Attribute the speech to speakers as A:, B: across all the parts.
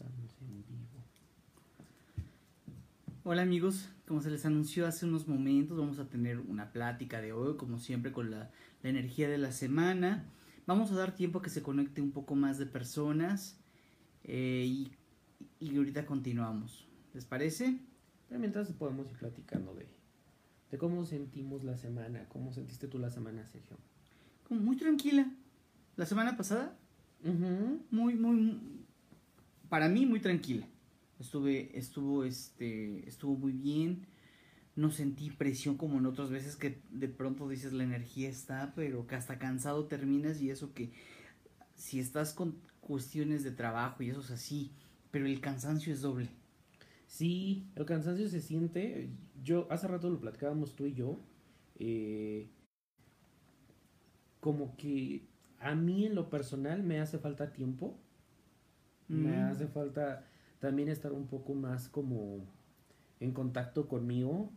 A: Estamos en vivo.
B: Hola amigos, como se les anunció hace unos momentos, vamos a tener una plática de hoy, como siempre, con la, la energía de la semana. Vamos a dar tiempo a que se conecte un poco más de personas eh, y, y ahorita continuamos. ¿Les parece?
A: Pero mientras podemos ir platicando de, de cómo sentimos la semana. ¿Cómo sentiste tú la semana, Sergio?
B: Como muy tranquila. La semana pasada,
A: Ujú.
B: muy, muy, para mí muy tranquila. Estuve, estuvo, este, estuvo muy bien. No sentí presión como en otras veces que de pronto dices la energía está, pero que hasta cansado terminas y eso que si estás con cuestiones de trabajo y eso es así, pero el cansancio es doble.
A: Sí, el cansancio se siente. Yo, hace rato lo platicábamos tú y yo. eh, como que a mí en lo personal me hace falta tiempo. Me hace falta también estar un poco más como en contacto conmigo.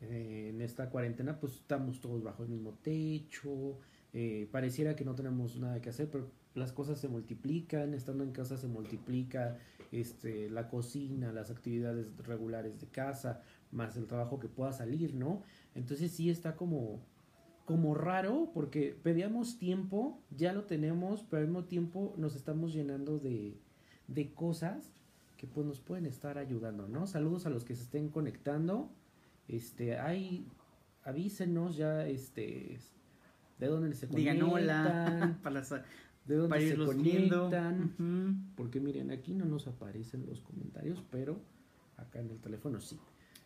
A: Eh, en esta cuarentena pues estamos todos bajo el mismo techo. eh, pareciera que no tenemos nada que hacer, pero las cosas se multiplican. Estando en casa se multiplica este, la cocina, las actividades regulares de casa, más el trabajo que pueda salir, ¿no? Entonces sí está como, como raro porque pedíamos tiempo, ya lo tenemos, pero al mismo tiempo nos estamos llenando de, de cosas que pues nos pueden estar ayudando, ¿no? Saludos a los que se estén conectando. Este, hay, avísenos ya, este, de dónde se
B: Digan hola
A: conectan,
B: para, sa-
A: de dónde
B: para
A: se
B: irlos
A: conectan. Porque miren, aquí no nos aparecen los comentarios, pero acá en el teléfono sí.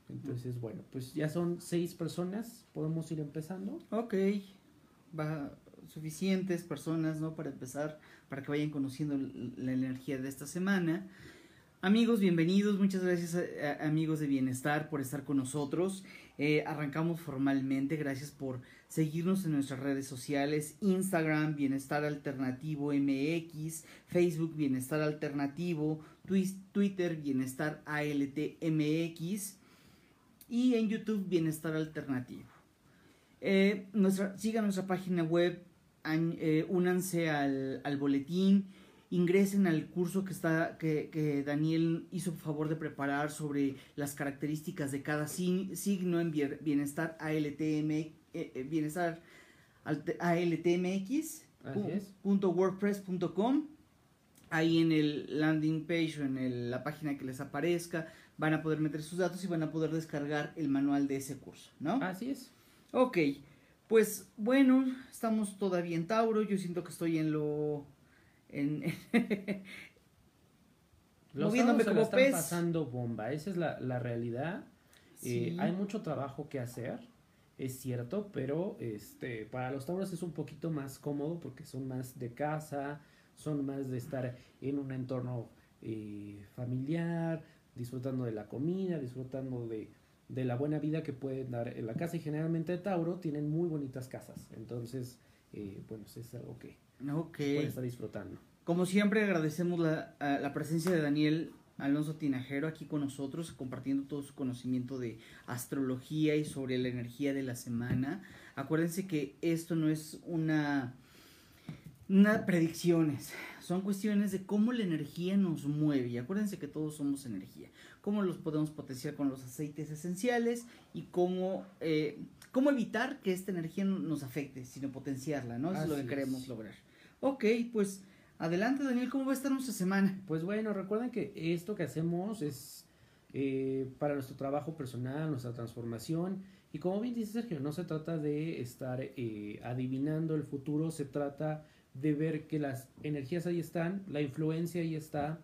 A: Entonces, bueno, pues ya son seis personas, podemos ir empezando.
B: Ok, va suficientes personas, ¿no? Para empezar, para que vayan conociendo la energía de esta semana. Amigos, bienvenidos, muchas gracias a- amigos de Bienestar por estar con nosotros. Eh, arrancamos formalmente, gracias por seguirnos en nuestras redes sociales, Instagram, Bienestar Alternativo MX, Facebook, Bienestar Alternativo, Twitter, Bienestar ALT MX y en YouTube, Bienestar Alternativo. Eh, nuestra, sigan nuestra página web, an- eh, únanse al, al boletín, ingresen al curso que está que, que Daniel hizo favor de preparar sobre las características de cada sin- signo en bienestar ALTM, eh, eh, bienestar ALTMX wordpress.com ahí en el landing page o en el- la página que les aparezca van a poder meter sus datos y van a poder descargar el manual de ese curso, ¿no?
A: Así es.
B: Ok, pues bueno, estamos todavía en Tauro, yo siento que estoy en lo... En,
A: Los
B: Moviéndome como
A: están
B: pez.
A: pasando bomba, esa es la, la realidad. Eh, hay mucho trabajo que hacer, es cierto, pero este para los tauros es un poquito más cómodo porque son más de casa, son más de estar en un entorno eh, familiar, disfrutando de la comida, disfrutando de, de la buena vida que pueden dar en la casa y generalmente Tauro tienen muy bonitas casas, entonces eh, bueno, es algo que
B: ok.
A: pueden estar disfrutando.
B: Como siempre agradecemos la, la presencia de Daniel Alonso Tinajero aquí con nosotros, compartiendo todo su conocimiento de astrología y sobre la energía de la semana. Acuérdense que esto no es una, una predicciones, son cuestiones de cómo la energía nos mueve. Y acuérdense que todos somos energía, cómo los podemos potenciar con los aceites esenciales y cómo, eh, cómo evitar que esta energía no- nos afecte, sino potenciarla, ¿no? Eso es lo que
A: es.
B: queremos lograr. Ok, pues adelante Daniel, ¿cómo va a estar nuestra semana?
A: Pues bueno, recuerden que esto que hacemos es eh, para nuestro trabajo personal, nuestra transformación. Y como bien dice Sergio, no se trata de estar eh, adivinando el futuro, se trata de ver que las energías ahí están, la influencia ahí está,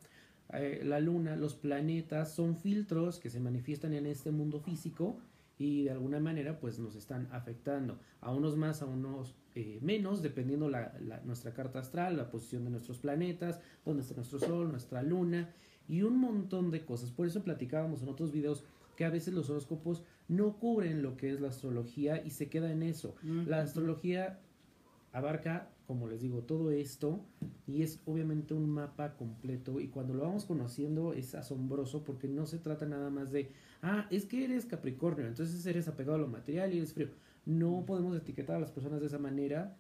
A: eh, la luna, los planetas son filtros que se manifiestan en este mundo físico y de alguna manera pues nos están afectando a unos más, a unos eh, menos, dependiendo la, la- nuestra carta astral, la posición de nuestros planetas, dónde está nuestro sol, nuestra luna y un montón de cosas. Por eso platicábamos en otros videos que a veces los horóscopos no cubren lo que es la astrología y se queda en eso. La astrología abarca, como les digo, todo esto y es obviamente un mapa completo y cuando lo vamos conociendo es asombroso porque no se trata nada más de, ah, es que eres Capricornio, entonces eres apegado a lo material y eres frío. No podemos etiquetar a las personas de esa manera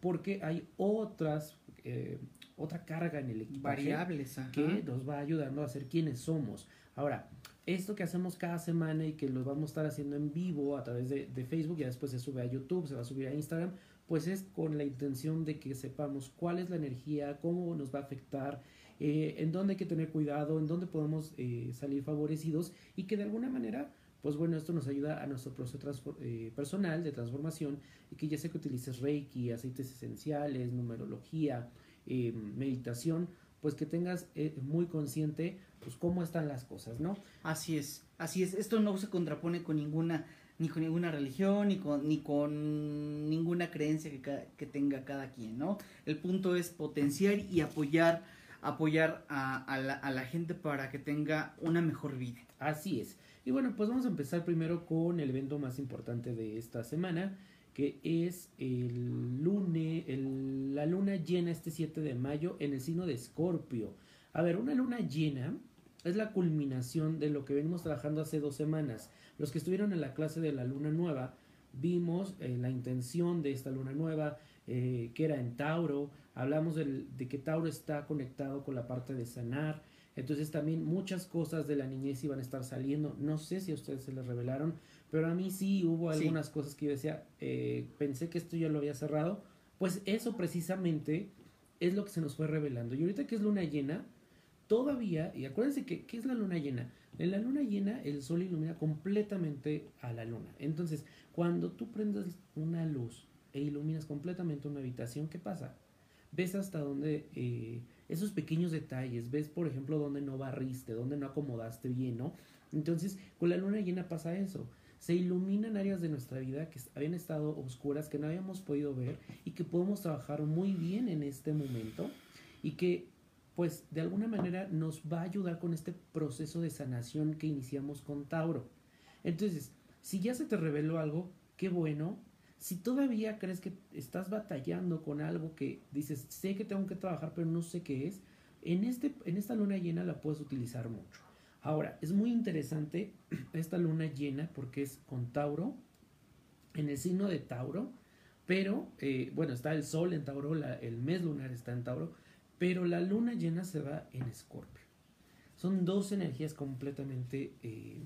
A: porque hay otras, eh, otra carga en el equipo
B: Variables,
A: que nos va ayudando a ser quienes somos. Ahora, esto que hacemos cada semana y que lo vamos a estar haciendo en vivo a través de, de Facebook, ya después se sube a YouTube, se va a subir a Instagram, pues es con la intención de que sepamos cuál es la energía, cómo nos va a afectar, eh, en dónde hay que tener cuidado, en dónde podemos eh, salir favorecidos y que de alguna manera, pues bueno, esto nos ayuda a nuestro proceso eh, personal de transformación y que ya sea que utilices Reiki, aceites esenciales, numerología, meditación, pues que tengas muy consciente pues cómo están las cosas, ¿no?
B: Así es, así es, esto no se contrapone con ninguna ni con ninguna religión, ni con, ni con ninguna creencia que, que tenga cada quien, ¿no? El punto es potenciar y apoyar, apoyar a, la, a la gente para que tenga una mejor vida.
A: Así es. Y bueno, pues vamos a empezar primero con el evento más importante de esta semana, que es el lunes, el, la luna llena este 7 de mayo en el signo de Escorpio. A ver, una luna llena es la culminación de lo que venimos trabajando hace dos semanas. Los que estuvieron en la clase de la luna nueva, vimos eh, la intención de esta luna nueva, eh, que era en Tauro, hablamos de que Tauro está conectado con la parte de sanar, entonces también muchas cosas de la niñez iban a estar saliendo, no sé si a ustedes se les revelaron, pero a mí sí hubo algunas cosas que yo decía, eh, pensé que esto ya lo había cerrado, pues eso precisamente es lo que se nos fue revelando. Y ahorita que es luna llena, todavía, y acuérdense que, ¿qué es la luna llena? En la luna llena el sol ilumina completamente a la luna. Entonces, cuando tú prendes una luz e iluminas completamente una habitación, ¿qué pasa? Ves hasta dónde eh, esos pequeños detalles, ves por ejemplo dónde no barriste, dónde no acomodaste bien, ¿no? Entonces, con la luna llena pasa eso. Se iluminan áreas de nuestra vida que habían estado oscuras, que no habíamos podido ver y que podemos trabajar muy bien en este momento y que pues de alguna manera nos va a ayudar con este proceso de sanación que iniciamos con Tauro. Entonces, si ya se te reveló algo, qué bueno. Si todavía crees que estás batallando con algo que dices, sé que tengo que trabajar, pero no sé qué es, en, este, en esta luna llena la puedes utilizar mucho. Ahora, es muy interesante esta luna llena porque es con Tauro, en el signo de Tauro, pero eh, bueno, está el Sol en Tauro, el mes lunar está en Tauro, pero la luna llena se va en Escorpio. Son dos energías completamente, eh,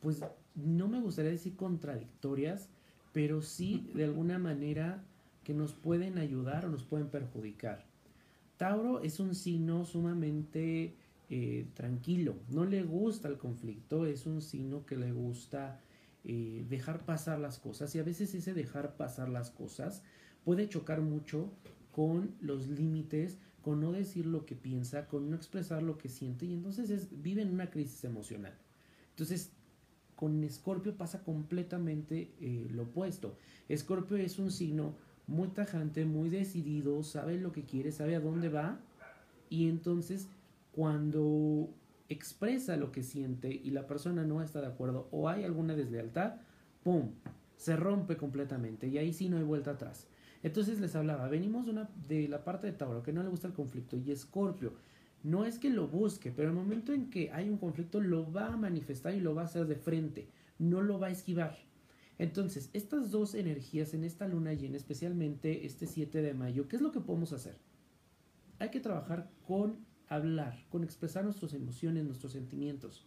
A: pues no me gustaría decir contradictorias, pero sí de alguna manera que nos pueden ayudar o nos pueden perjudicar. Tauro es un signo sumamente eh, tranquilo, no le gusta el conflicto, es un signo que le gusta eh, dejar pasar las cosas y a veces ese dejar pasar las cosas puede chocar mucho con los límites, con no decir lo que piensa, con no expresar lo que siente y entonces es, vive en una crisis emocional. Entonces, con Escorpio pasa completamente eh, lo opuesto. Escorpio es un signo muy tajante, muy decidido, sabe lo que quiere, sabe a dónde va y entonces cuando expresa lo que siente y la persona no está de acuerdo o hay alguna deslealtad, ¡pum! Se rompe completamente y ahí sí no hay vuelta atrás. Entonces les hablaba, venimos de, una, de la parte de Tauro que no le gusta el conflicto y Escorpio. No es que lo busque, pero el momento en que hay un conflicto lo va a manifestar y lo va a hacer de frente, no lo va a esquivar. Entonces, estas dos energías en esta luna llena, especialmente este 7 de mayo, ¿qué es lo que podemos hacer? Hay que trabajar con hablar, con expresar nuestras emociones, nuestros sentimientos.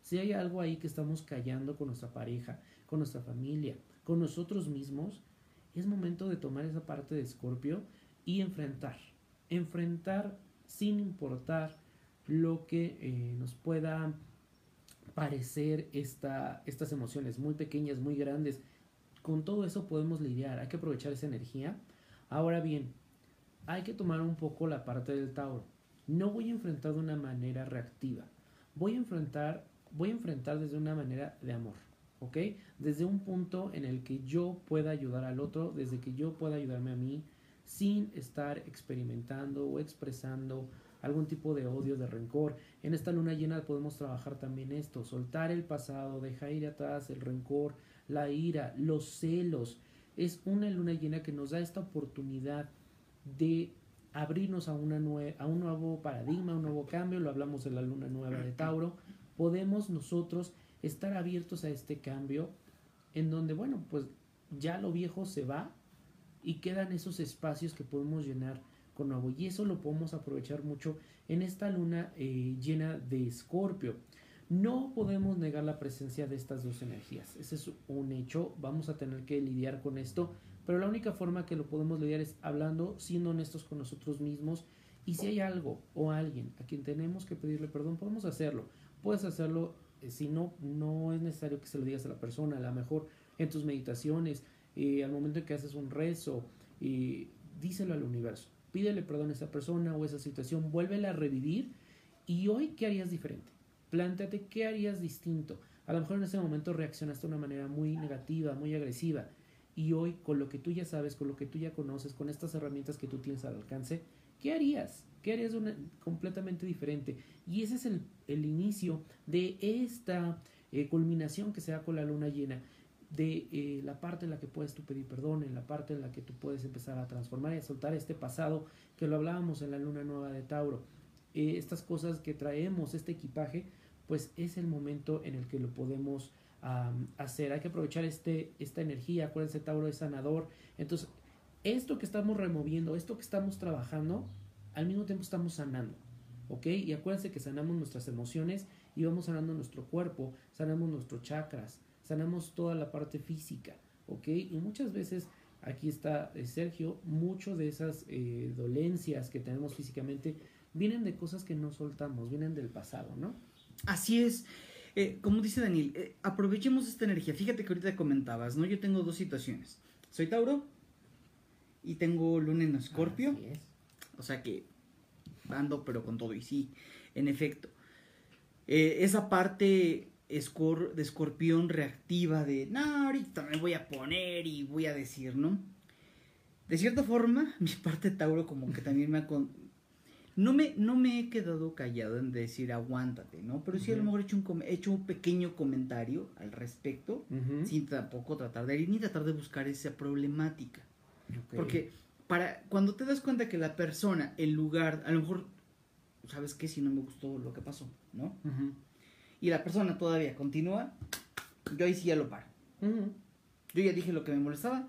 A: Si hay algo ahí que estamos callando con nuestra pareja, con nuestra familia, con nosotros mismos, es momento de tomar esa parte de Escorpio y enfrentar. Enfrentar sin importar lo que eh, nos pueda parecer esta, estas emociones muy pequeñas, muy grandes. Con todo eso podemos lidiar, hay que aprovechar esa energía. Ahora bien, hay que tomar un poco la parte del Tauro. No voy a enfrentar de una manera reactiva. Voy a enfrentar, voy a enfrentar desde una manera de amor. ¿Ok? Desde un punto en el que yo pueda ayudar al otro, desde que yo pueda ayudarme a mí, sin estar experimentando o expresando algún tipo de odio, de rencor. En esta luna llena podemos trabajar también esto, soltar el pasado, dejar ir atrás el rencor, la ira, los celos. Es una luna llena que nos da esta oportunidad de abrirnos a, una a un nuevo paradigma, un nuevo cambio, lo hablamos de la luna nueva de Tauro. Podemos nosotros estar abiertos a este cambio en donde, bueno, pues ya lo viejo se va y quedan esos espacios que podemos llenar con nuevo. Y eso lo podemos aprovechar mucho en esta luna eh, llena de escorpio. No podemos negar la presencia de estas dos energías. Ese es un hecho. Vamos a tener que lidiar con esto. Pero la única forma que lo podemos lidiar es hablando, siendo honestos con nosotros mismos. Y si hay algo o alguien a quien tenemos que pedirle perdón, podemos hacerlo. Puedes hacerlo si no, no es necesario que se lo digas a la persona. A lo mejor en tus meditaciones, eh, al momento en que haces un rezo, y díselo al universo. Pídele perdón a esa persona o esa situación. Vuélvela a revivir. Y hoy, ¿qué harías diferente? Plántate qué harías distinto. A lo mejor en ese momento reaccionaste de una manera muy negativa, muy agresiva. Y hoy, con lo que tú ya sabes, con lo que tú ya conoces, con estas herramientas que tú tienes al alcance, ¿qué harías? ¿Qué harías completamente diferente? Y ese es el, el inicio de esta eh, culminación que se da con la luna llena, de eh, la parte en la que puedes tú pedir perdón, en la parte en la que tú puedes empezar a transformar y a soltar este pasado que lo hablábamos en la luna nueva de Tauro. Eh, estas cosas que traemos, este equipaje, pues es el momento en el que lo podemos hacer. Hay que aprovechar este, esta energía. Acuérdense, Tauro es sanador. Entonces, esto que estamos removiendo, esto que estamos trabajando, al mismo tiempo estamos sanando. ¿Ok? Y acuérdense que sanamos nuestras emociones y vamos sanando nuestro cuerpo, sanamos nuestros chakras, sanamos toda la parte física. ¿Ok? Y muchas veces aquí está eh, Sergio, mucho de esas eh, dolencias que tenemos físicamente vienen de cosas que no soltamos, vienen del pasado, ¿no?
B: Así es. Eh, como dice Daniel, eh, aprovechemos esta energía. Fíjate que ahorita comentabas, ¿no? Yo tengo dos situaciones. Soy Tauro y tengo Luna en Escorpio. O sea que ando pero con todo y sí, en efecto. Eh, esa parte escor de escorpión reactiva de, no, ahorita me voy a poner y voy a decir, ¿no? De cierta forma, mi parte Tauro como que también me ha, no me, no me he quedado callado en decir aguántate, ¿no? Pero sí a lo mejor he hecho un, hecho un pequeño comentario al respecto, sin tampoco tratar de ir ni tratar de buscar esa problemática. Porque para cuando te das cuenta que la persona, en lugar, a lo mejor, ¿sabes qué? Si no me gustó lo que pasó, ¿no? Y la persona todavía continúa, yo ahí sí ya lo paro. Yo ya dije lo que me molestaba,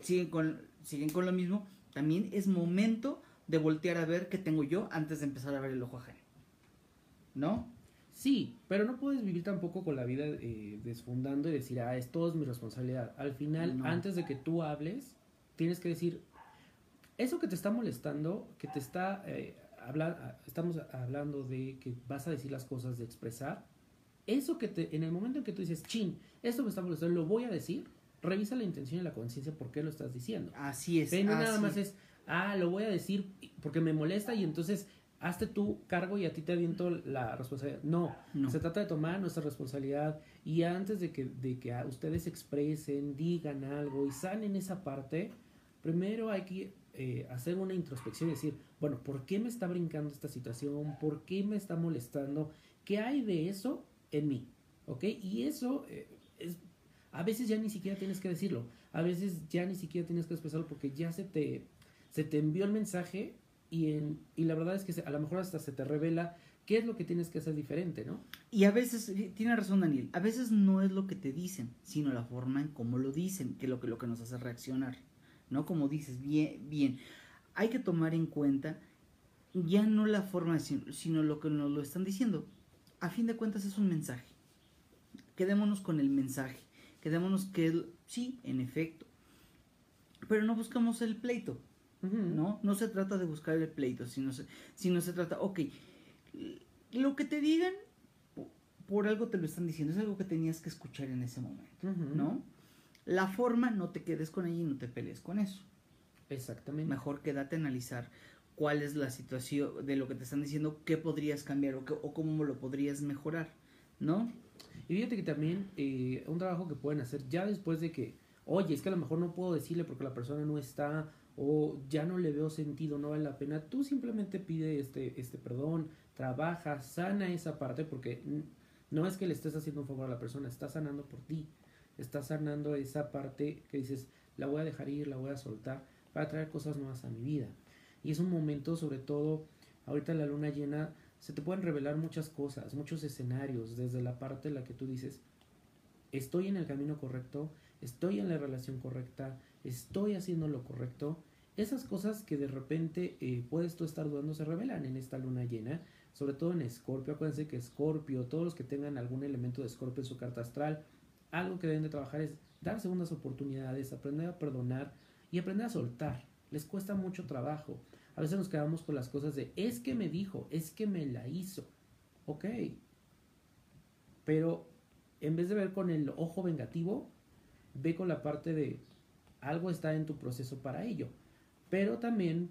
B: siguen con, siguen con lo mismo. También es momento de voltear a ver qué tengo yo antes de empezar a ver el ojo ajeno. ¿No?
A: Sí, pero no puedes vivir tampoco con la vida eh, desfundando y decir, ah, es todo es mi responsabilidad. Al final, antes de que tú hables, tienes que decir, eso que te está molestando, que te está eh, hablando, estamos hablando de que vas a decir las cosas, de expresar, eso que te, en el momento en que tú dices, chin, esto me está molestando, lo voy a decir, revisa la intención y la conciencia por qué lo estás diciendo.
B: Así es.
A: Pero nada más es, ah, lo voy a decir porque me molesta y entonces hazte tu cargo y a ti te aviento la responsabilidad. No, se trata de tomar nuestra responsabilidad y antes de que, de que ustedes expresen, digan algo y sanen esa parte, primero hay que eh, hacer una introspección y decir, bueno, ¿por qué me está brincando esta situación? ¿Por qué me está molestando? ¿Qué hay de eso en mí? ¿Ok? Y eso eh, es, a veces ya ni siquiera tienes que decirlo, a veces ya ni siquiera tienes que expresarlo porque ya se te se te envió el mensaje y, en, y la verdad es que a lo mejor hasta se te revela qué es lo que tienes que hacer diferente, ¿no?
B: Y a veces, tiene razón Daniel, a veces no es lo que te dicen, sino la forma en cómo lo dicen, que es lo que, lo que nos hace reaccionar, ¿no? Como dices, bien, bien. Hay que tomar en cuenta ya no la forma, sino lo que nos lo están diciendo. A fin de cuentas es un mensaje. Quedémonos con el mensaje. Quedémonos que, sí, en efecto. Pero no buscamos el pleito. ¿no? No se trata de buscar el pleito, sino se, sino se trata, ok, lo que te digan, por algo te lo están diciendo, es algo que tenías que escuchar en ese momento, ¿no? La forma, no te quedes con ella y no te pelees con eso.
A: Exactamente.
B: Mejor quédate a analizar cuál es la situación de lo que te están diciendo, qué podrías cambiar o, o cómo lo podrías mejorar, ¿no?
A: Y fíjate que también eh, un trabajo que pueden hacer ya después de que, oye, es que a lo mejor no puedo decirle porque la persona no está o ya no le veo sentido, no vale la pena, tú simplemente pide este, este perdón, trabaja, sana esa parte porque no es que le estés haciendo un favor a la persona, está sanando por ti, está sanando esa parte que dices, la voy a dejar ir, la voy a soltar para traer cosas nuevas a mi vida. Y es un momento, sobre todo, ahorita la luna llena, se te pueden revelar muchas cosas, muchos escenarios, desde la parte en la que tú dices, estoy en el camino correcto, estoy en la relación correcta, estoy haciendo lo correcto esas cosas que de repente eh, puedes tú estar dudando se revelan en esta luna llena, sobre todo en Escorpio. Acuérdense que Escorpio, todos los que tengan algún elemento de Escorpio en su carta astral, algo que deben de trabajar es dar segundas oportunidades, aprender a perdonar y aprender a soltar. Les cuesta mucho trabajo. A veces nos quedamos con las cosas de es que me dijo, es que me la hizo. Ok. Pero en vez de ver con el ojo vengativo, ve con la parte de algo está en tu proceso para ello. Pero también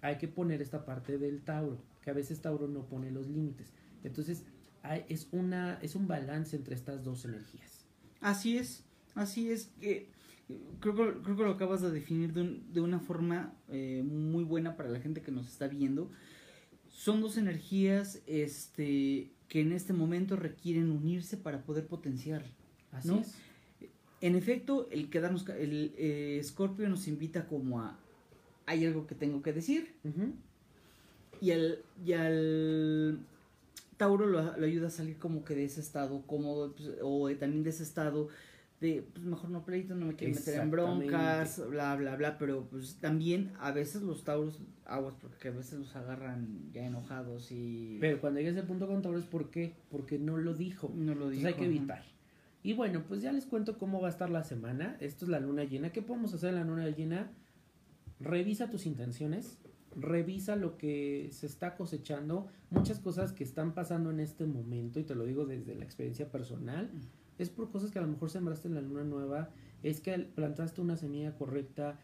A: hay que poner esta parte del Tauro, que a veces Tauro no pone los límites. Entonces, es, una, es un balance entre estas dos energías.
B: Así es, así es. que creo, que, creo que lo acabas de definir de, de una forma eh, muy buena para la gente que nos está viendo. Son dos energías este, que en este momento requieren unirse para poder potenciar. Así es. En efecto, el quedarnos, el eh, Scorpio nos invita como a, hay algo que tengo que decir. y, al, y al Tauro lo, ayuda a salir como que de ese estado cómodo, pues, o también de ese estado de, pues mejor no pleito, no me quiero meter en broncas, bla, bla, bla, pero pues también a veces los tauros, aguas, porque a veces los agarran ya enojados y...
A: Pero cuando llegues al punto con tauros, ¿por qué? Porque no lo dijo. No lo dijo. hay que evitar. Y bueno, pues ya les cuento cómo va a estar la semana. Esto es la luna llena. ¿Qué podemos hacer en la luna llena? Revisa tus intenciones, revisa lo que se está cosechando, muchas cosas que están pasando en este momento, y te lo digo desde la experiencia personal, es por cosas que a lo mejor sembraste en la luna nueva, es que plantaste una semilla correcta,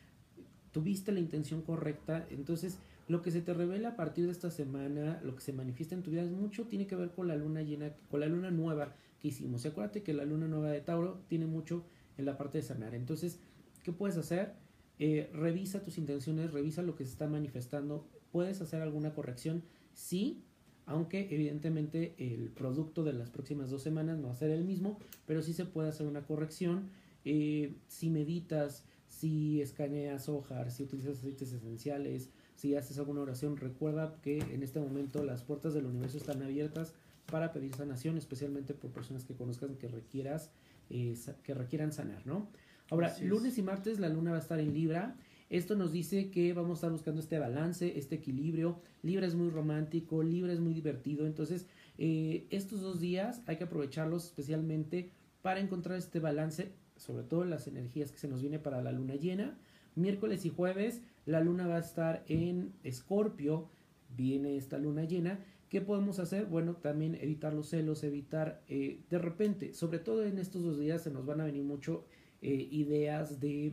A: tuviste la intención correcta, entonces lo que se te revela a partir de esta semana, lo que se manifiesta en tu vida es mucho, tiene que ver con la luna llena, con la luna nueva, hicimos. Y acuérdate que la luna nueva de Tauro tiene mucho en la parte de sanar. Entonces, ¿qué puedes hacer? Eh, revisa tus intenciones, revisa lo que se está manifestando. ¿Puedes hacer alguna corrección? Sí, aunque evidentemente el producto de las próximas dos semanas no va a ser el mismo, pero sí se puede hacer una corrección. Eh, si meditas, si escaneas hojas, si utilizas aceites esenciales, si haces alguna oración, recuerda que en este momento las puertas del universo están abiertas para pedir sanación, especialmente por personas que conozcan que requieras, eh, que requieran sanar, ¿no? Ahora, lunes y martes la luna va a estar en Libra. Esto nos dice que vamos a estar buscando este balance, este equilibrio. Libra es muy romántico, Libra es muy divertido. Entonces, eh, estos dos días hay que aprovecharlos especialmente para encontrar este balance, sobre todo las energías que se nos viene para la luna llena. Miércoles y jueves la luna va a estar en Escorpio, viene esta luna llena ¿Qué podemos hacer? Bueno, también evitar los celos, evitar eh, de repente, sobre todo en estos dos días se nos van a venir mucho eh, ideas de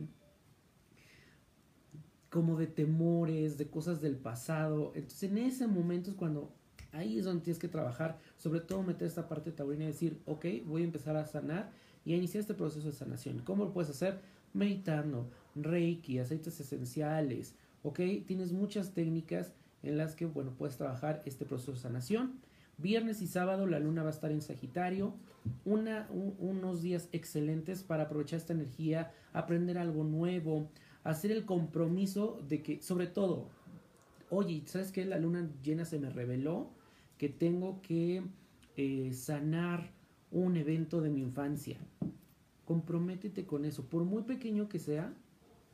A: como de temores, de cosas del pasado. Entonces en ese momento es cuando ahí es donde tienes que trabajar, sobre todo meter esta parte taurina y decir, ok, voy a empezar a sanar y a iniciar este proceso de sanación. ¿Cómo lo puedes hacer? Meditando, reiki, aceites esenciales, ok, tienes muchas técnicas en las que, bueno, puedes trabajar este proceso de sanación. Viernes y sábado la luna va a estar en Sagitario. Unos días excelentes para aprovechar esta energía, aprender algo nuevo, hacer el compromiso de que, sobre todo, oye, ¿sabes qué? La luna llena se me reveló que tengo que eh, sanar un evento de mi infancia. Comprométete con eso, por muy pequeño que sea,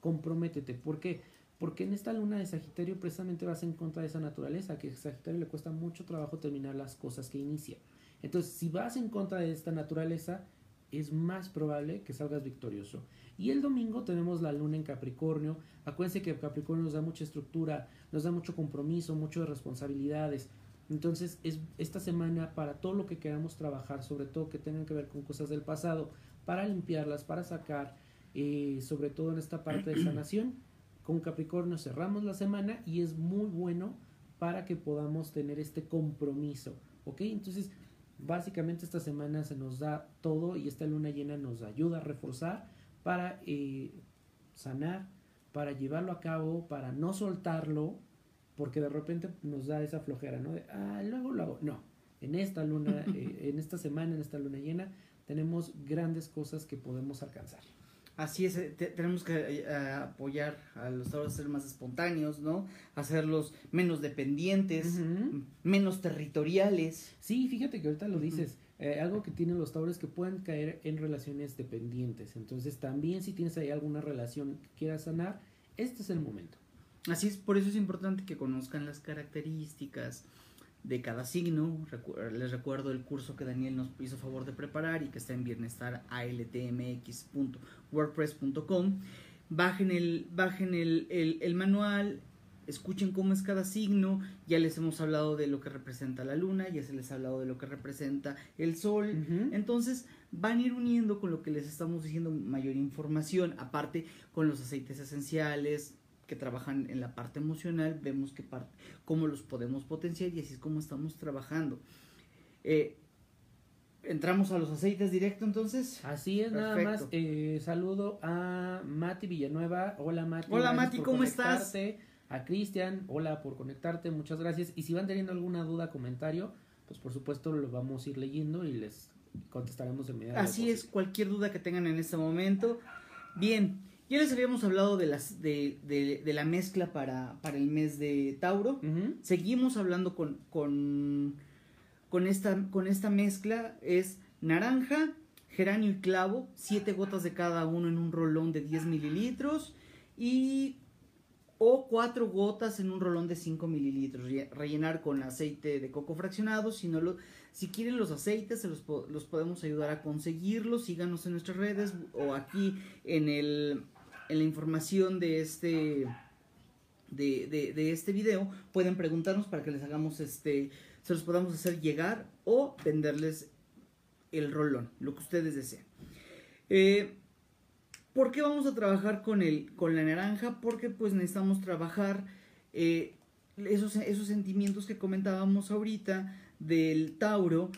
A: comprométete. ¿Por qué? Porque en esta luna de Sagitario precisamente vas en contra de esa naturaleza, que a Sagitario le cuesta mucho trabajo terminar las cosas que inicia. Entonces, si vas en contra de esta naturaleza, es más probable que salgas victorioso. Y el domingo tenemos la luna en Capricornio. Acuérdense que Capricornio nos da mucha estructura, nos da mucho compromiso, muchas responsabilidades. Entonces, es esta semana para todo lo que queramos trabajar, sobre todo que tengan que ver con cosas del pasado, para limpiarlas, para sacar, eh, sobre todo en esta parte de sanación con Capricornio cerramos la semana y es muy bueno para que podamos tener este compromiso, ¿ok? Entonces, básicamente esta semana se nos da todo y esta luna llena nos ayuda a reforzar para eh, sanar, para llevarlo a cabo, para no soltarlo, porque de repente nos da esa flojera, ¿no? De, ah, luego lo hago. No, en esta luna, eh, en esta semana, en esta luna llena, tenemos grandes cosas que podemos alcanzar.
B: Así es, eh, tenemos que eh, apoyar a los tauros a ser más espontáneos, ¿no? Hacerlos menos dependientes, menos territoriales.
A: Sí, fíjate que ahorita lo dices. Eh, algo que tienen los tauros que pueden caer en relaciones dependientes. Entonces, también si tienes ahí alguna relación que quieras sanar, este es el momento.
B: Así es, por eso es importante que conozcan las características de cada signo. les recuerdo el curso que Daniel nos hizo favor de preparar y que está en bienestaraltmx.wordpress.com. Bajen el, bajen el, el manual, escuchen cómo es cada signo, ya les hemos hablado de lo que representa la luna, ya se les ha hablado de lo que representa el sol, entonces van a ir uniendo con lo que les estamos diciendo mayor información, aparte con los aceites esenciales que trabajan en la parte emocional, vemos que parte, cómo los podemos potenciar y así es como estamos trabajando. Eh, Entramos a los aceites directo entonces.
A: Así es, nada más. Eh, saludo a Mati Villanueva. Hola Mati.
B: Hola Mati, ¿cómo estás?
A: a Cristian, hola por conectarte, muchas gracias. Y si van teniendo alguna duda, comentario, pues por supuesto lo vamos a ir leyendo y les contestaremos de inmediato.
B: Así es, cualquier duda que tengan en este momento. Bien, ya les habíamos hablado de, las, de, de, la mezcla para, para, el mes de Tauro. Seguimos hablando con, con, con, esta, con esta mezcla. Es naranja, geranio y clavo, siete gotas de cada uno en un rolón de 10 mililitros. Y o cuatro gotas en un rolón de 5 mililitros. Rellenar con aceite de coco fraccionado. Si, no lo, si quieren los aceites, se los, los, podemos ayudar a conseguirlos. Síganos en nuestras redes o aquí en, el, en la información de este, de, de, este video. Pueden preguntarnos para que les hagamos este, se los podamos hacer llegar o venderles el rolón, lo que ustedes deseen. Eh, ¿Por qué vamos a trabajar con, el, con la naranja? Porque pues necesitamos trabajar eh, esos, esos sentimientos que comentábamos ahorita del Tauro.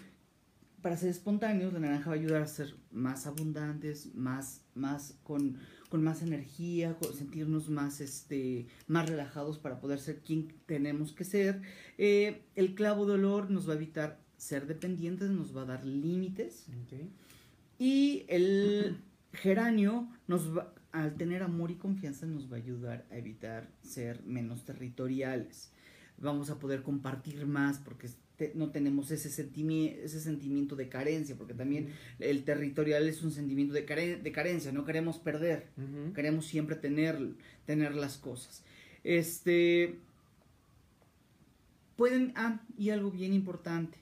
B: Para ser espontáneos, la naranja va a ayudar a ser más abundantes, más, más con, con más energía, sentirnos más, este, más relajados para poder ser quien tenemos que ser. Eh, el clavo de olor nos va a evitar ser dependientes, nos va a dar límites. Y el geranio nos va, al tener amor y confianza nos va a ayudar a evitar ser menos territoriales. Vamos a poder compartir más porque no tenemos ese, ese sentimiento de carencia, porque también el territorial es un sentimiento de, de carencia, no queremos perder, queremos siempre tener, tener las cosas. Este, pueden, ah, y algo bien importante,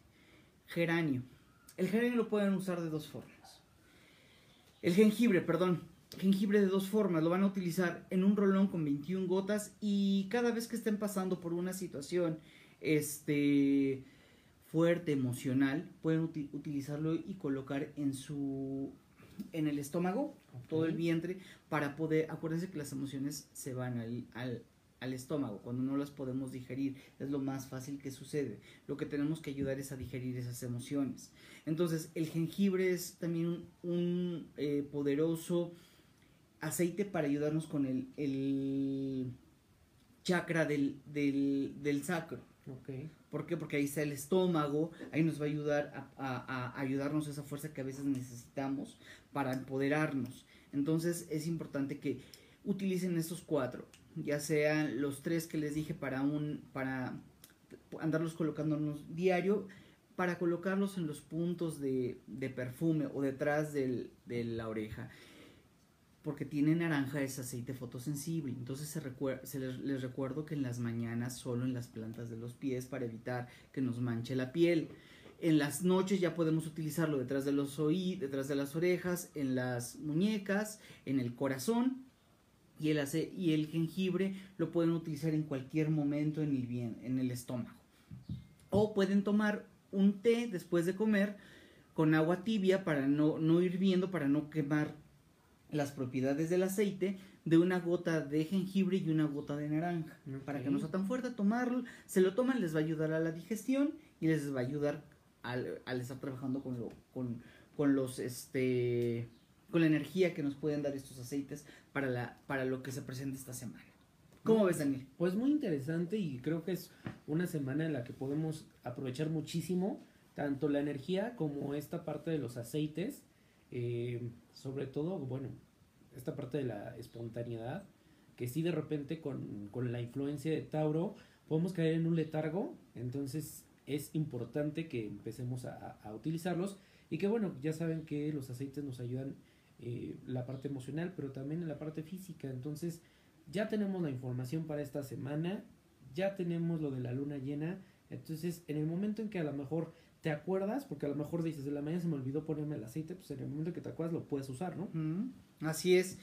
B: geranio. El geranio lo pueden usar de dos formas. El jengibre, perdón. Jengibre de dos formas. Lo van a utilizar en un rolón con 21 gotas y cada vez que estén pasando por una situación este fuerte, emocional, pueden utilizarlo y colocar en su en el estómago, todo el vientre, para poder, acuérdense que las emociones se van al, al, al estómago, cuando no las podemos digerir, es lo más fácil que sucede. Lo que tenemos que ayudar es a digerir esas emociones. Entonces, el jengibre es también un, eh, poderoso aceite para ayudarnos con el, el chakra del, del, del sacro.
A: Okay.
B: ¿Por qué? Porque ahí está el estómago, ahí nos va a ayudar a, a, a ayudarnos esa fuerza que a veces necesitamos para empoderarnos. Entonces es importante que utilicen estos cuatro ya sean los tres que les dije para un para andarlos colocándonos diario para colocarlos en los puntos de, de perfume o detrás del, de la oreja porque tiene naranja es aceite fotosensible entonces se, se les, les, recuerdo que en las mañanas solo en las plantas de los pies para evitar que nos manche la piel en las noches ya podemos utilizarlo detrás de los oídos detrás de las orejas en las muñecas en el corazón y el, y el jengibre lo pueden utilizar en cualquier momento en el, bien, en el estómago. O pueden tomar un té después de comer con agua tibia para no, no hirviendo, para no quemar las propiedades del aceite de una gota de jengibre y una gota de naranja. Para que no sea tan fuerte, tomarlo, se lo toman, les va a ayudar a la digestión y les va a ayudar al, al estar trabajando con, lo, con, con los este con la energía que nos pueden dar estos aceites para, la, para lo que se presenta esta semana. ¿Cómo ves, Daniel?
A: Pues muy interesante y creo que es una semana en la que podemos aprovechar muchísimo tanto la energía como esta parte de los aceites, eh, sobre todo, bueno, esta parte de la espontaneidad, que si de repente con, con la influencia de Tauro podemos caer en un letargo, entonces es importante que empecemos a, a utilizarlos. Y que bueno, ya saben que los aceites nos ayudan eh, la parte emocional, pero también en la parte física. Entonces, ya tenemos la información para esta semana, ya tenemos lo de la luna llena, entonces en el momento en que a lo mejor te acuerdas, porque a lo mejor dices, de la mañana se me olvidó ponerme el aceite, pues en el momento que te acuerdas lo puedes usar, ¿no?
B: Así es.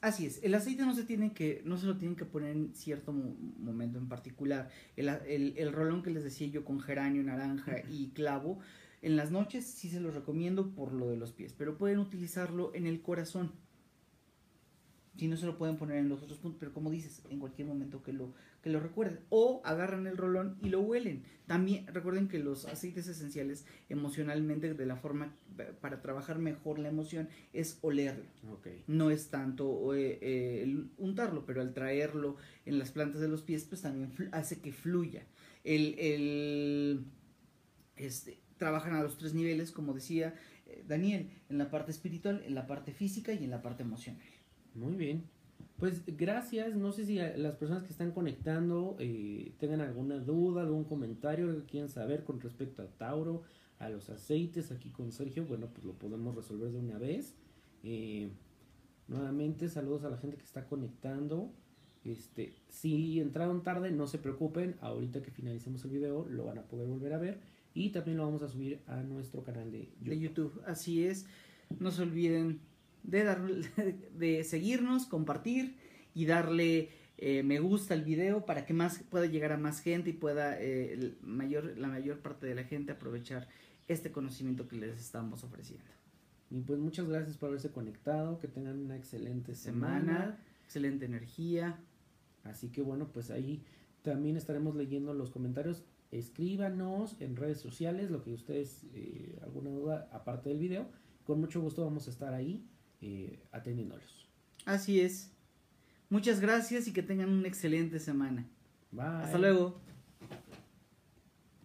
B: Así es, el aceite no se tiene que, no se lo tienen que poner en cierto momento en particular. El, el, el, rolón que les decía yo con geranio, naranja y clavo, en las noches sí se los recomiendo por lo de los pies, pero pueden utilizarlo en el corazón. Si no se lo pueden poner en los otros puntos, pero como dices, en cualquier momento que lo, que lo recuerden. O agarran el rolón y lo huelen. También recuerden que los aceites esenciales emocionalmente, de la forma para trabajar mejor la emoción, es olerlo. No es tanto eh, eh, untarlo, pero al traerlo en las plantas de los pies, pues también hace que fluya. El, el, este, trabajan a los tres niveles, como decía eh, Daniel, en la parte espiritual, en la parte física y en la parte emocional.
A: Muy bien. Pues gracias. No sé si las personas que están conectando eh, tengan alguna duda, algún comentario que quieran saber con respecto a Tauro, a los aceites aquí con Sergio. Bueno, pues lo podemos resolver de una vez. Eh, nuevamente, saludos a la gente que está conectando. Este, si entraron tarde, no se preocupen. Ahorita que finalicemos el video, lo van a poder volver a ver. Y también lo vamos a subir a nuestro canal de
B: YouTube. De YouTube. Así es. No se olviden de, dar, de seguirnos, compartir y darle eh, me gusta al video para que más pueda llegar a más gente y pueda eh, mayor, la mayor parte de la gente aprovechar este conocimiento que les estamos ofreciendo.
A: Y pues muchas gracias por haberse conectado, que tengan una excelente semana,
B: excelente energía.
A: Así que bueno, pues ahí también estaremos leyendo los comentarios. Escríbanos en redes sociales lo que ustedes, eh, alguna duda aparte del video. Con mucho gusto vamos a estar ahí eh, atendiéndolos.
B: Así es. Muchas gracias y que tengan una excelente semana.
A: Bye.
B: Hasta luego.